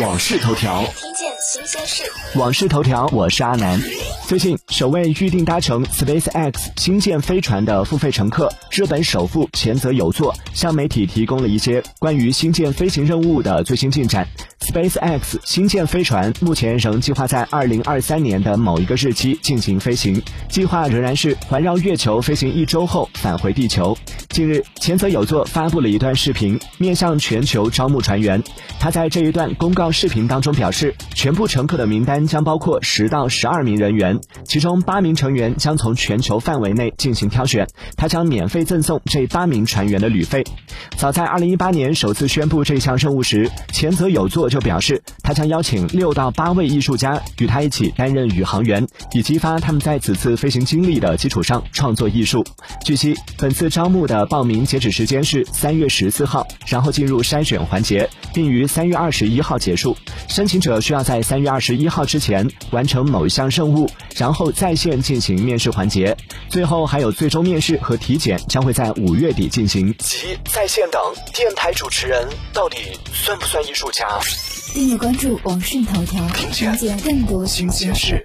往事头条》，听见新鲜事。往事头条，我是阿南。最近，首位预定搭乘 SpaceX 星舰飞船的付费乘客，日本首富前泽有作向媒体提供了一些关于星舰飞行任务的最新进展。SpaceX 星舰飞船目前仍计划在2023年的某一个日期进行飞行，计划仍然是环绕月球飞行一周后返回地球。近日，前泽有作发布了一段视频，面向全球招募船员。他在这一段公告视频当中表示，全部乘客的名单将包括十到十二名人员，其中八名成员将从全球范围内进行挑选，他将免费赠送这八名船员的旅费。早在二零一八年首次宣布这项任务时，前泽有作就表示，他将邀请六到八位艺术家与他一起担任宇航员，以激发他们在此次飞行经历的基础上创作艺术。据悉，本次招募的报名截止时间是三月十四号，然后进入筛选环节，并于三月二十一号结束。申请者需要在三月二十一号之前完成某一项任务，然后在线进行面试环节，最后还有最终面试和体检将会在五月底进行。及在线等电台主持人到底算不算艺术家？订阅关注网讯头条，听见听见更多新鲜事。